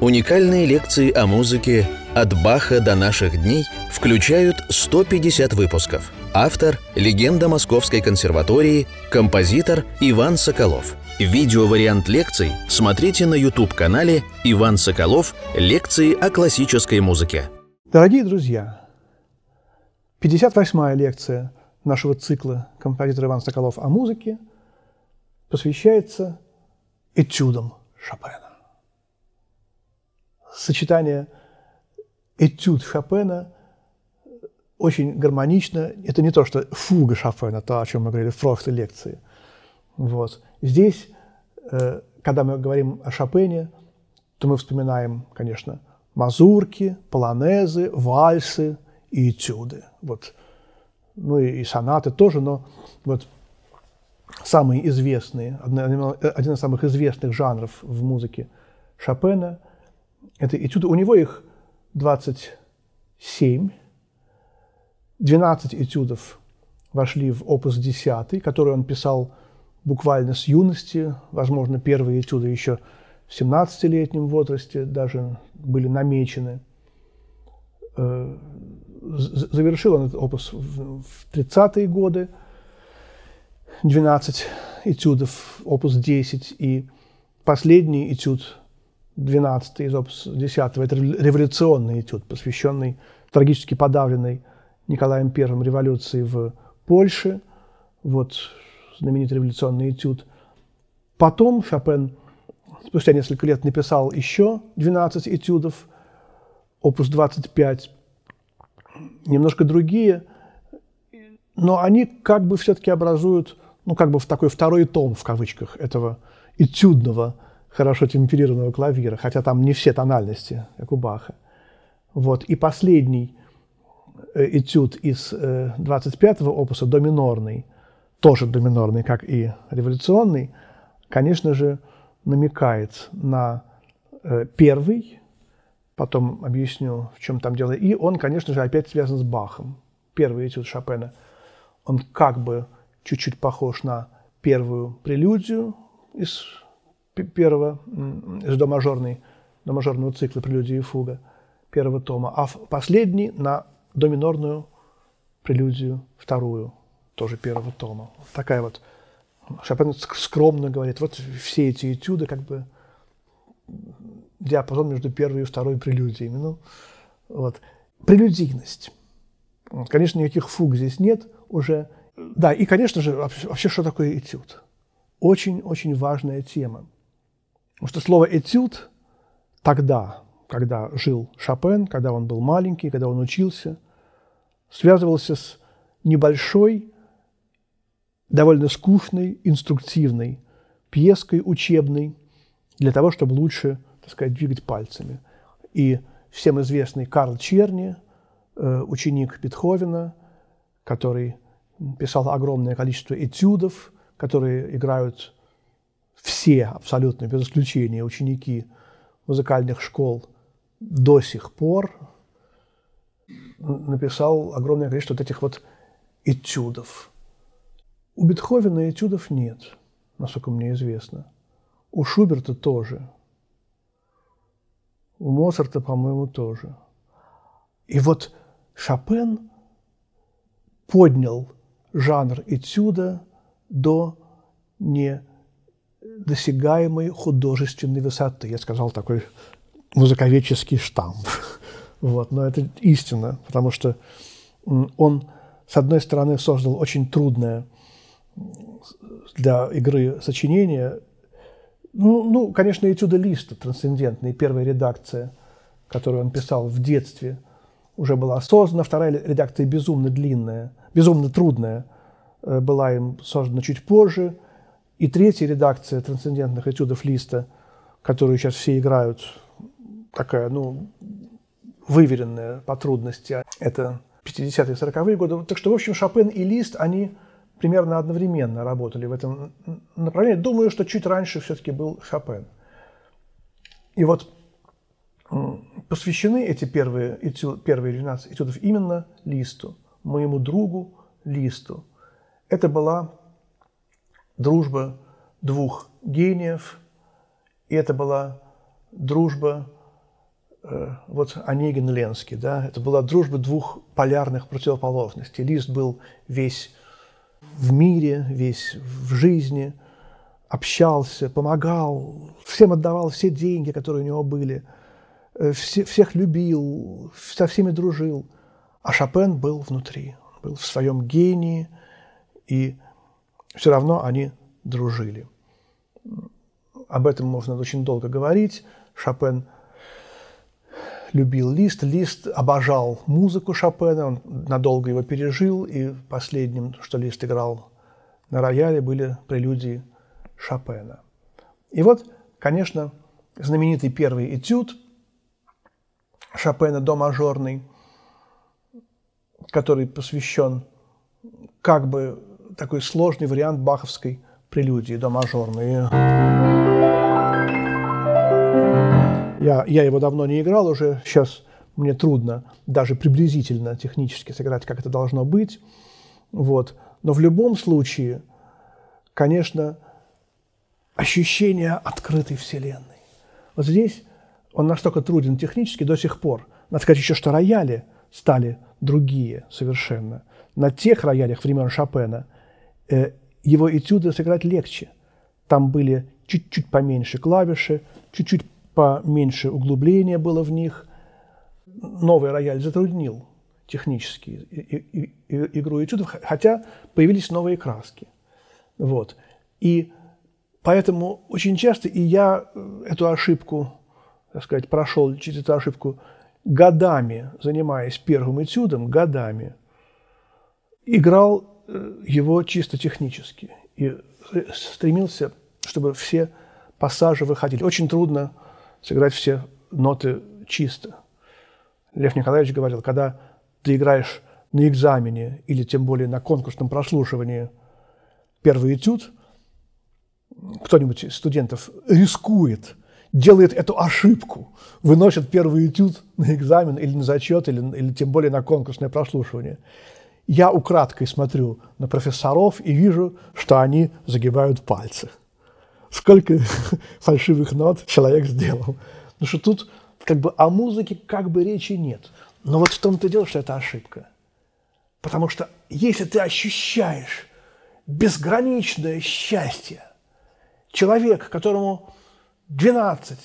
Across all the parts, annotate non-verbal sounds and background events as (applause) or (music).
Уникальные лекции о музыке «От Баха до наших дней» включают 150 выпусков. Автор – легенда Московской консерватории, композитор Иван Соколов. Видеовариант лекций смотрите на YouTube-канале «Иван Соколов. Лекции о классической музыке». Дорогие друзья, 58-я лекция нашего цикла «Композитор Иван Соколов о музыке» посвящается этюдам Шопена сочетание этюд Шопена очень гармонично. Это не то, что фуга Шопена, то, о чем мы говорили в прошлой лекции. Вот. Здесь, э, когда мы говорим о Шопене, то мы вспоминаем, конечно, мазурки, полонезы, вальсы и этюды. Вот. Ну и, и сонаты тоже, но вот самые известные, один из самых известных жанров в музыке Шопена это этюды. У него их 27. 12 этюдов вошли в опус 10, который он писал буквально с юности. Возможно, первые этюды еще в 17-летнем возрасте даже были намечены. Э, завершил он этот опус в 30-е годы. 12 этюдов, опус 10 и последний этюд 12 из опус 10 это революционный этюд, посвященный трагически подавленной Николаем I революции в Польше. Вот знаменитый революционный этюд. Потом Шопен спустя несколько лет написал еще 12 этюдов, опус 25, немножко другие, но они как бы все-таки образуют, ну, как бы в такой второй том, в кавычках, этого этюдного хорошо темперированного клавира, хотя там не все тональности, как у Баха. Вот. И последний э, этюд из 25-го э, опуса, до минорный, тоже до минорный, как и революционный, конечно же, намекает на э, первый, потом объясню, в чем там дело. И он, конечно же, опять связан с Бахом. Первый этюд Шопена, он как бы чуть-чуть похож на первую прелюдию из первого, из домажорной, домажорного цикла «Прелюдия и фуга» первого тома, а последний на доминорную прелюдию вторую, тоже первого тома. Такая вот Шопен скромно говорит, вот все эти этюды как бы диапазон между первой и второй прелюдиями. Ну, вот. Прелюдийность. Конечно, никаких фуг здесь нет уже. Да, и, конечно же, вообще, что такое этюд? Очень-очень важная тема. Потому что слово «этюд» тогда, когда жил Шопен, когда он был маленький, когда он учился, связывался с небольшой, довольно скучной, инструктивной пьеской учебной для того, чтобы лучше, так сказать, двигать пальцами. И всем известный Карл Черни, э, ученик Бетховена, который писал огромное количество этюдов, которые играют все, абсолютно без исключения, ученики музыкальных школ до сих пор написал огромное количество вот этих вот этюдов. У Бетховена этюдов нет, насколько мне известно. У Шуберта тоже. У Моцарта, по-моему, тоже. И вот Шопен поднял жанр этюда до не досягаемой художественной высоты. Я сказал такой музыковедческий штамп. (laughs) Вот, но это истина, потому что он, с одной стороны, создал очень трудное для игры сочинение. Ну, ну конечно, этюда Листа, трансцендентная, первая редакция, которую он писал в детстве, уже была создана. Вторая редакция безумно длинная, безумно трудная, э, была им создана чуть позже – и третья редакция трансцендентных этюдов Листа, которую сейчас все играют, такая, ну, выверенная по трудности, это 50-е 40-е годы. Так что, в общем, Шопен и Лист, они примерно одновременно работали в этом направлении. Думаю, что чуть раньше все-таки был Шопен. И вот посвящены эти первые, этюд, первые 12 этюдов именно Листу, моему другу Листу. Это была дружба двух гениев, и это была дружба э, вот Онегин Ленский, да, это была дружба двух полярных противоположностей. Лист был весь в мире, весь в жизни, общался, помогал, всем отдавал все деньги, которые у него были, э, все, всех любил, со всеми дружил. А Шопен был внутри, был в своем гении, и все равно они дружили. Об этом можно очень долго говорить. Шопен любил Лист. Лист обожал музыку Шопена, он надолго его пережил, и последним, что Лист играл на рояле, были прелюдии Шопена. И вот, конечно, знаменитый первый этюд Шопена до мажорный, который посвящен как бы такой сложный вариант баховской прелюдии до мажорной. Я, я его давно не играл уже, сейчас мне трудно даже приблизительно технически сыграть, как это должно быть. Вот. Но в любом случае, конечно, ощущение открытой Вселенной. Вот здесь он настолько труден технически до сих пор. Надо сказать еще, что рояли стали другие совершенно. На тех роялях времен Шопена его этюды сыграть легче. Там были чуть-чуть поменьше клавиши, чуть-чуть поменьше углубления было в них. Новый рояль затруднил технически игру этюдов, хотя появились новые краски. Вот. И поэтому очень часто, и я эту ошибку, так сказать, прошел через эту ошибку годами, занимаясь первым этюдом, годами, играл э, его чисто технически и стремился, чтобы все пассажи выходили. Очень трудно сыграть все ноты чисто. Лев Николаевич говорил, когда ты играешь на экзамене или тем более на конкурсном прослушивании первый этюд, кто-нибудь из студентов рискует, делает эту ошибку, выносит первый этюд на экзамен или на зачет, или, или тем более на конкурсное прослушивание. Я украдкой смотрю на профессоров и вижу, что они загибают пальцы сколько (laughs) фальшивых нот человек сделал. Потому что тут как бы о музыке как бы речи нет. Но вот в том-то дело, что это ошибка. Потому что если ты ощущаешь безграничное счастье, человек, которому 12,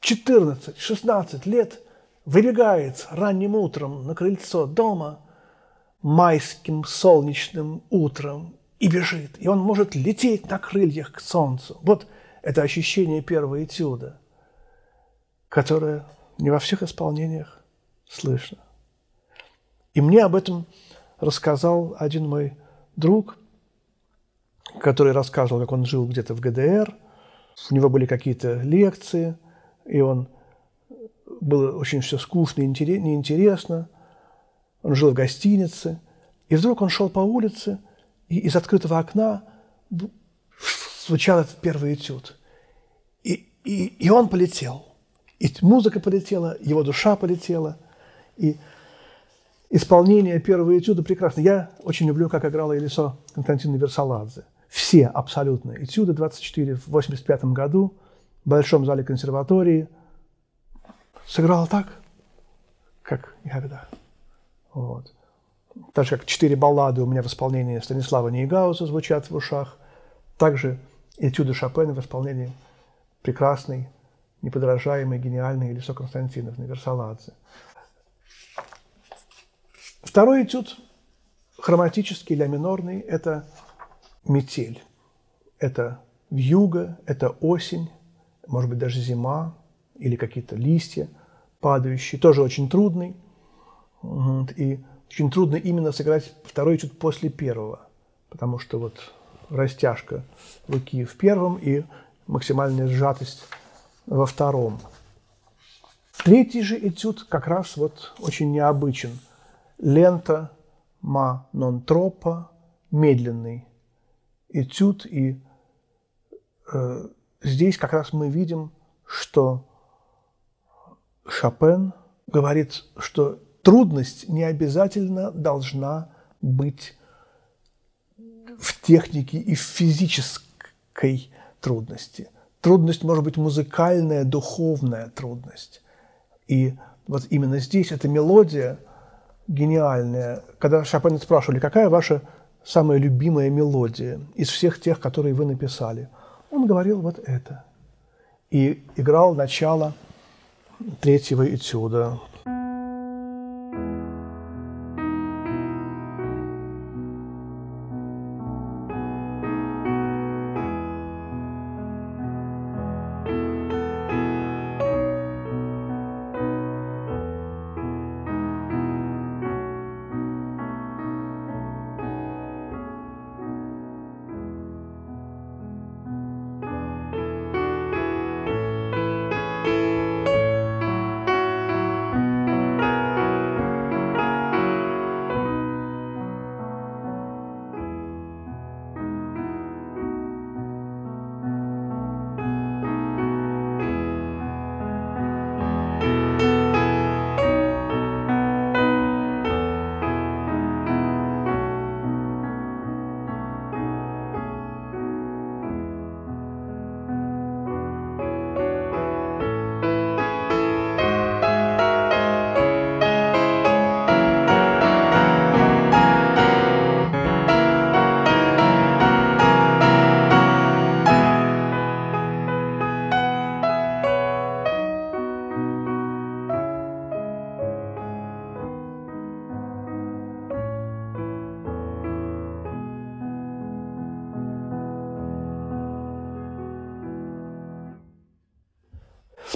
14, 16 лет выбегает ранним утром на крыльцо дома, майским солнечным утром и бежит. И он может лететь на крыльях к солнцу. Вот это ощущение первого этюда, которое не во всех исполнениях слышно. И мне об этом рассказал один мой друг, который рассказывал, как он жил где-то в ГДР. У него были какие-то лекции, и он было очень все скучно и неинтересно. Он жил в гостинице, и вдруг он шел по улице – и из открытого окна звучал этот первый этюд. И, и, и он полетел. И музыка полетела, его душа полетела. И исполнение первого этюда прекрасно. Я очень люблю, как играла Елисо Константина Версаладзе. Все абсолютно этюды 24 в 85 году в Большом зале консерватории. Сыграла так, как никогда. Вот так же, как четыре баллады у меня в исполнении Станислава Нейгауза звучат в ушах, также этюды Шопена в исполнении прекрасной, неподражаемой, гениальной Елисо Константиновны Версаладзе. Второй этюд, хроматический, ля минорный, это метель. Это вьюга, это осень, может быть, даже зима или какие-то листья падающие, тоже очень трудный. И очень трудно именно сыграть второй чуть после первого, потому что вот растяжка руки в первом и максимальная сжатость во втором. Третий же этюд как раз вот очень необычен. Лента ма нон тропа, медленный этюд. И э, здесь как раз мы видим, что Шопен говорит, что трудность не обязательно должна быть в технике и в физической трудности. Трудность может быть музыкальная, духовная трудность. И вот именно здесь эта мелодия гениальная. Когда Шопена спрашивали, какая ваша самая любимая мелодия из всех тех, которые вы написали, он говорил вот это. И играл начало третьего этюда.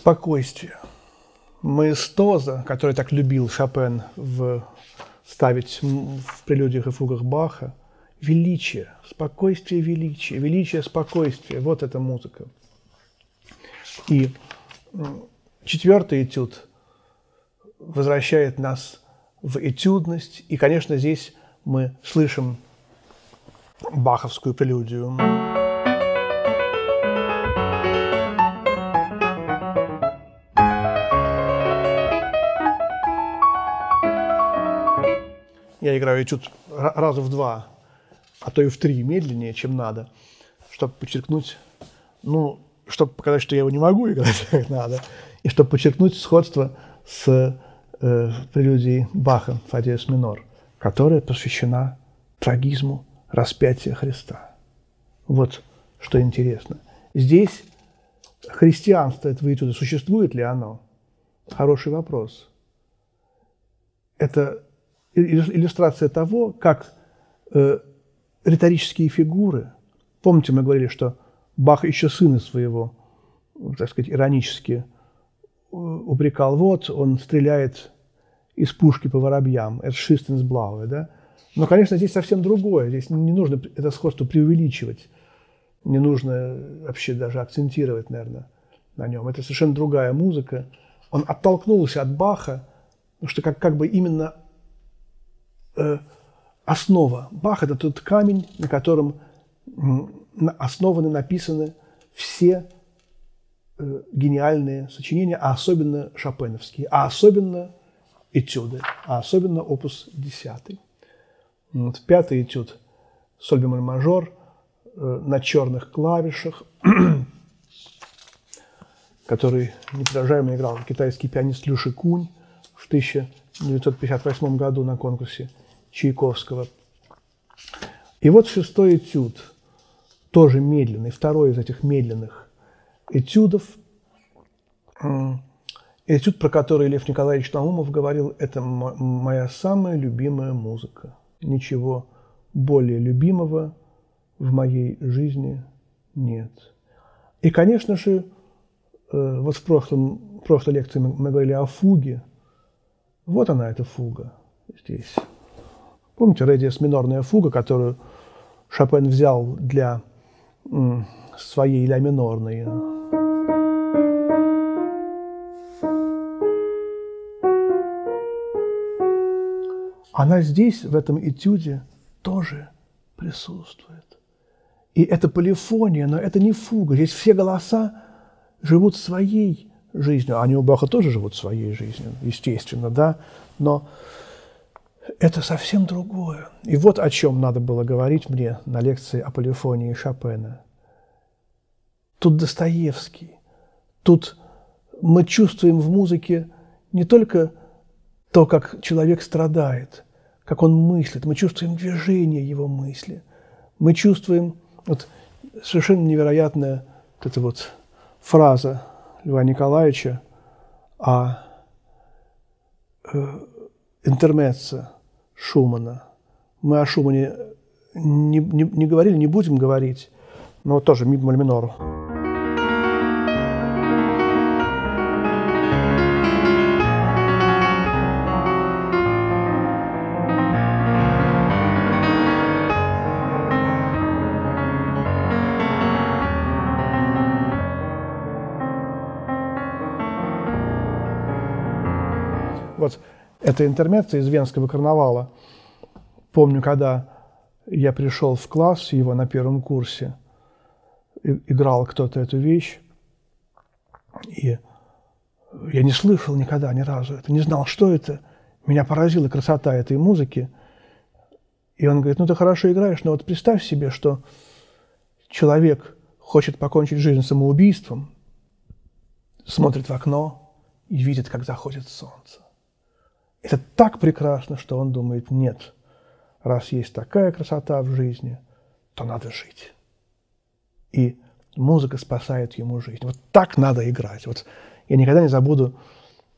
Спокойствие. Маэстоза, который так любил Шопен в, ставить в прелюдиях и фугах Баха, величие, спокойствие, величие, величие, спокойствие. Вот эта музыка. И четвертый этюд возвращает нас в этюдность. И, конечно, здесь мы слышим баховскую прелюдию. Я играю этюд раза в два, а то и в три медленнее, чем надо, чтобы подчеркнуть, ну, чтобы показать, что я его не могу играть (laughs) как надо, и чтобы подчеркнуть сходство с э, прелюдией Баха «Фадиес минор», которая посвящена трагизму распятия Христа. Вот что интересно. Здесь христианство этого этюда, существует ли оно? Хороший вопрос. Это иллюстрация того, как э, риторические фигуры, помните, мы говорили, что Бах еще сына своего, так сказать, иронически э, упрекал, вот он стреляет из пушки по воробьям, это Шистенсблауэ, да? Но, конечно, здесь совсем другое, здесь не нужно это сходство преувеличивать, не нужно вообще даже акцентировать, наверное, на нем. Это совершенно другая музыка. Он оттолкнулся от Баха, потому что как, как бы именно Э, основа. Бах – это тот камень, на котором основаны, написаны все э, гениальные сочинения, а особенно шопеновские, а особенно этюды, а особенно опус 10. Вот, пятый этюд – соль бемоль мажор э, на черных клавишах, (clears throat) который неподражаемо играл китайский пианист Люши Кунь в 1958 году на конкурсе – Чайковского. И вот шестой этюд, тоже медленный, второй из этих медленных этюдов, этюд, про который Лев Николаевич Наумов говорил, это моя самая любимая музыка. Ничего более любимого в моей жизни нет. И, конечно же, э, вот в, прошлом, в прошлой лекции мы говорили о фуге. Вот она, эта фуга здесь. Помните, редиас минорная фуга, которую Шопен взял для своей ля минорной. Она здесь, в этом этюде, тоже присутствует. И это полифония, но это не фуга. Здесь все голоса живут своей жизнью. Они у Баха тоже живут своей жизнью, естественно, да. Но это совсем другое. И вот о чем надо было говорить мне на лекции о полифонии Шопена. Тут Достоевский, тут мы чувствуем в музыке не только то, как человек страдает, как он мыслит, мы чувствуем движение его мысли, мы чувствуем вот совершенно невероятная вот эта вот фраза Льва Николаевича о э, интермеце Шумана. Мы о Шумане не, не, не говорили, не будем говорить, но тоже ми бемоль минору. Вот эта интермеция из Венского карнавала. Помню, когда я пришел в класс его на первом курсе, играл кто-то эту вещь, и я не слышал никогда ни разу это, не знал, что это. Меня поразила красота этой музыки. И он говорит, ну ты хорошо играешь, но вот представь себе, что человек хочет покончить жизнь самоубийством, смотрит в окно и видит, как заходит солнце. Это так прекрасно, что он думает, нет, раз есть такая красота в жизни, то надо жить. И музыка спасает ему жизнь. Вот так надо играть. Вот я никогда не забуду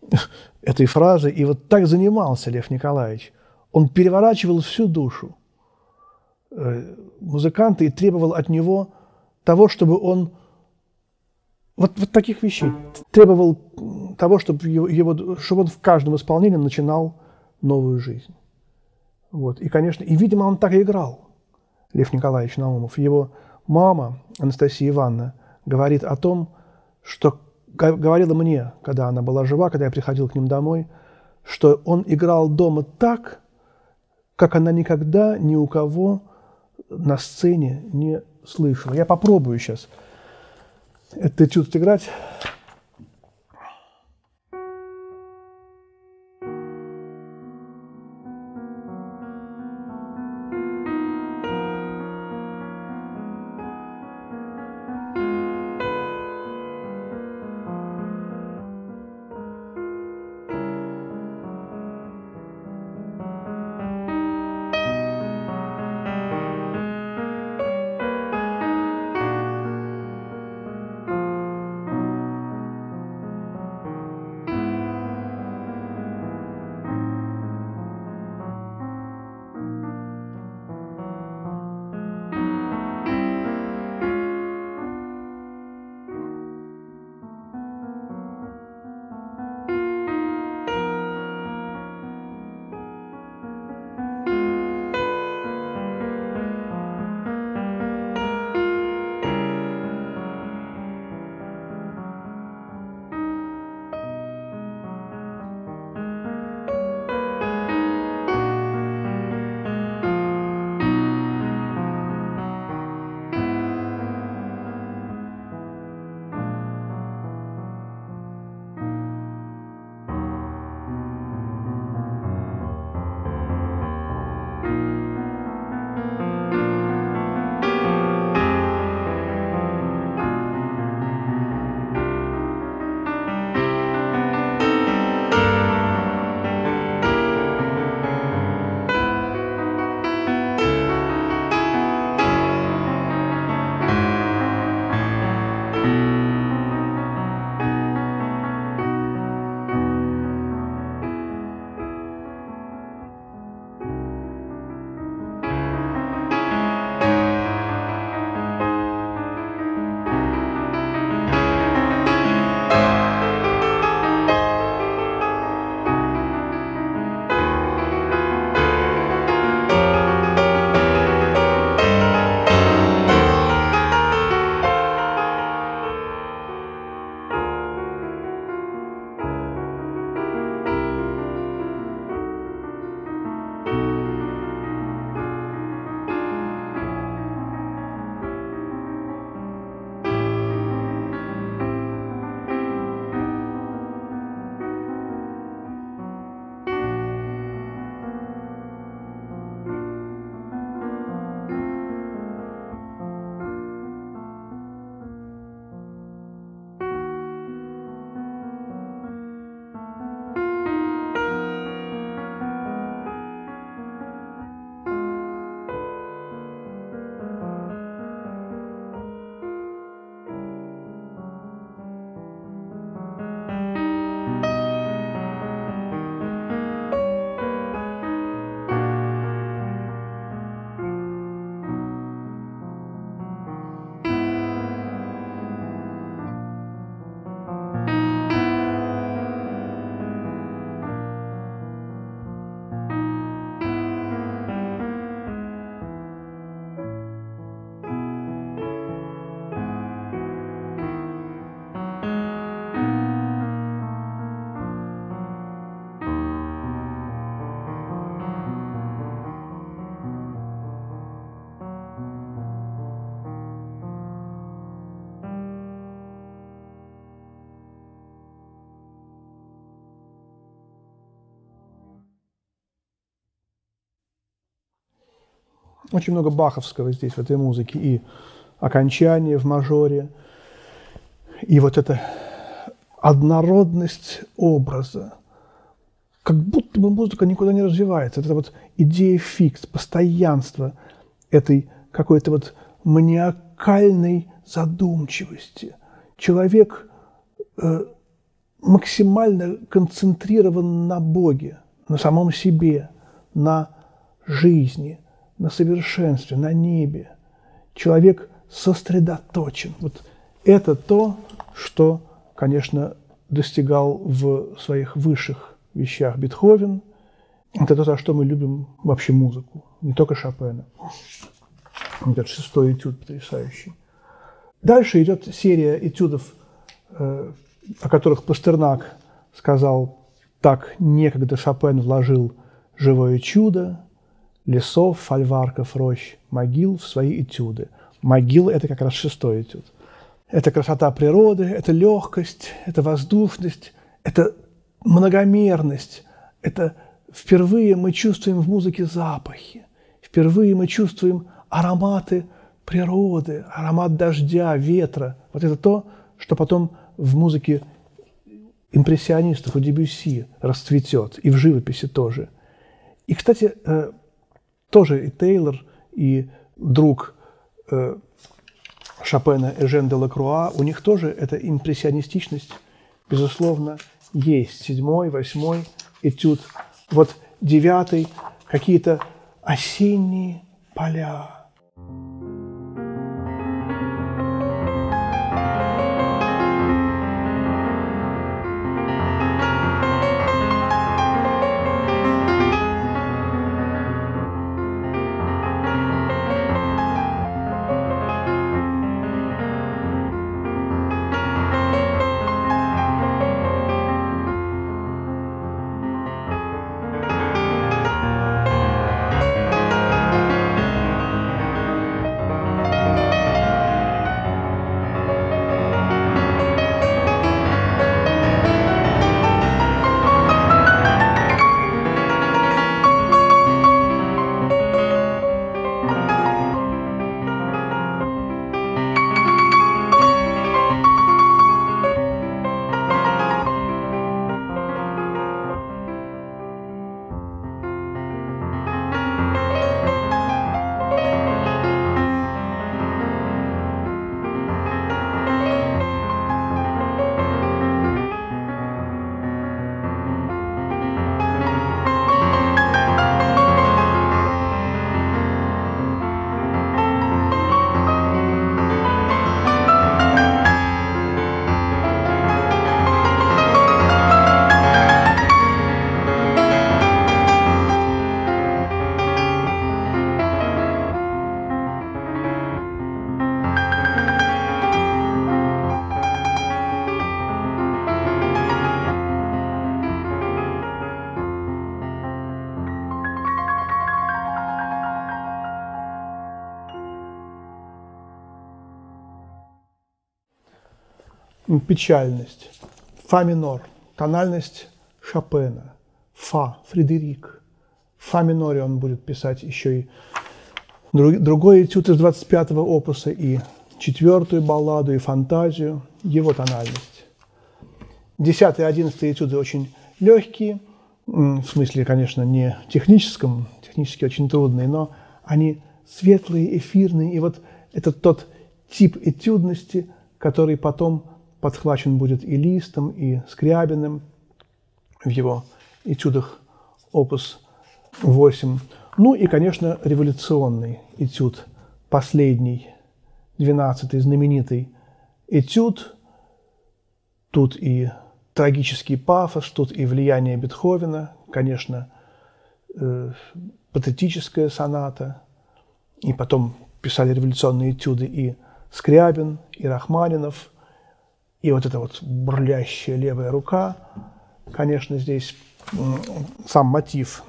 (laughs) этой фразы. И вот так занимался Лев Николаевич. Он переворачивал всю душу э, музыканта и требовал от него того, чтобы он вот, вот таких вещей. Требовал того, чтобы, его, чтобы он в каждом исполнении начинал новую жизнь. Вот. И, конечно, и, видимо, он так и играл, Лев Николаевич Наумов. Его мама, Анастасия Ивановна, говорит о том, что говорила мне, когда она была жива, когда я приходил к ним домой, что он играл дома так, как она никогда ни у кого на сцене не слышала. Я попробую сейчас – этот этюд играть. Очень много баховского здесь, в этой музыке. И окончание в мажоре, и вот эта однородность образа, как будто бы музыка никуда не развивается. Это вот идея фикс, постоянство этой какой-то вот маниакальной задумчивости. Человек э, максимально концентрирован на Боге, на самом себе, на жизни, на совершенстве, на небе. Человек сосредоточен. Вот это то, что, конечно, достигал в своих высших вещах Бетховен. Это то, за что мы любим вообще музыку, не только Шопена. Этот шестой этюд потрясающий. Дальше идет серия этюдов, э, о которых Пастернак сказал, так некогда Шопен вложил живое чудо, лесов, фольварков, рощ, могил в свои этюды. Могила – это как раз шестой этюд. Это красота природы, это легкость, это воздушность, это многомерность, это впервые мы чувствуем в музыке запахи, впервые мы чувствуем ароматы природы, аромат дождя, ветра. Вот это то, что потом в музыке импрессионистов у Дебюсси расцветет, и в живописи тоже. И, кстати, э, тоже и Тейлор, и друг э, Шопена Эжен де Лакруа, у них тоже эта импрессионистичность, безусловно, есть. Седьмой, восьмой этюд. Вот девятый, какие-то осенние поля. Печальность. Фа минор, тональность Шопена. Фа, Фредерик. В фа миноре он будет писать еще и другой этюд из 25-го опуса и четвертую балладу и фантазию, его тональность. Десятый и одиннадцатый этюды очень легкие, в смысле, конечно, не техническом, технически очень трудные, но они светлые, эфирные, и вот это тот тип этюдности, который потом подхвачен будет и Листом, и Скрябиным в его этюдах опус 8. Ну и, конечно, революционный этюд, последний, двенадцатый, знаменитый этюд. Тут и трагический пафос, тут и влияние Бетховена, конечно, э, патетическая соната, и потом писали революционные этюды и Скрябин, и Рахманинов – и вот эта вот бурлящая левая рука, конечно, здесь сам мотив.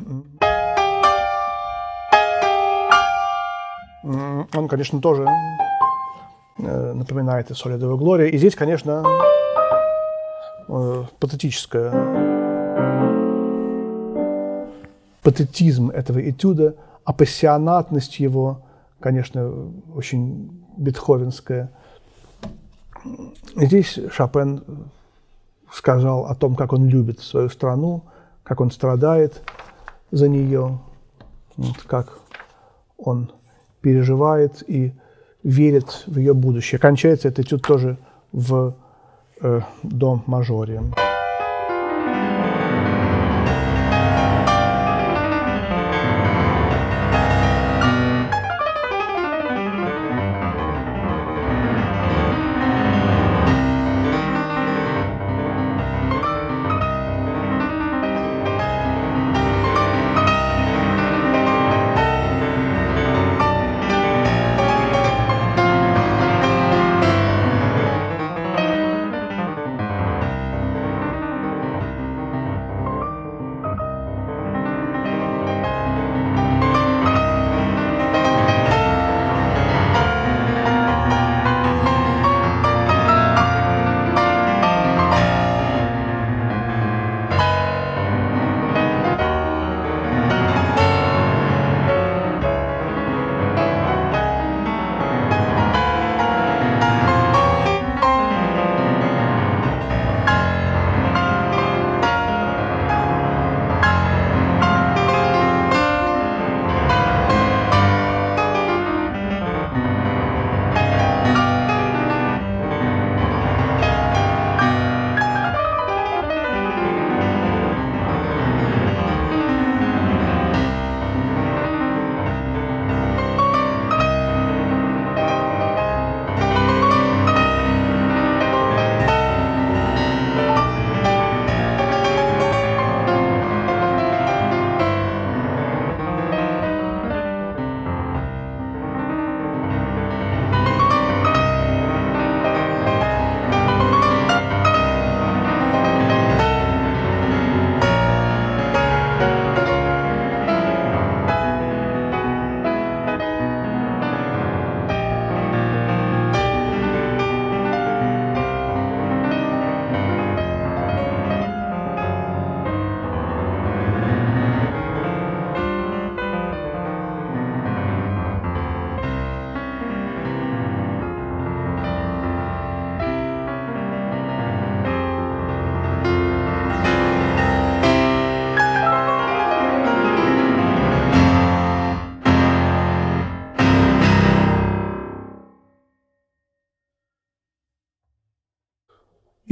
Он, конечно, тоже э, напоминает и Солидовую Глория. И здесь, конечно, э, патетическая патетизм этого этюда апассионатность его, конечно, очень бетховенская. Здесь Шопен сказал о том, как он любит свою страну, как он страдает за нее, вот, как он переживает и верит в ее будущее. Кончается этот этюд тоже в э, до мажоре.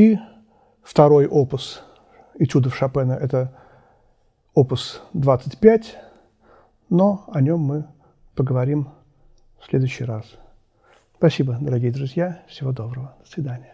И второй опус этюдов Шопена – это опус 25, но о нем мы поговорим в следующий раз. Спасибо, дорогие друзья. Всего доброго. До свидания.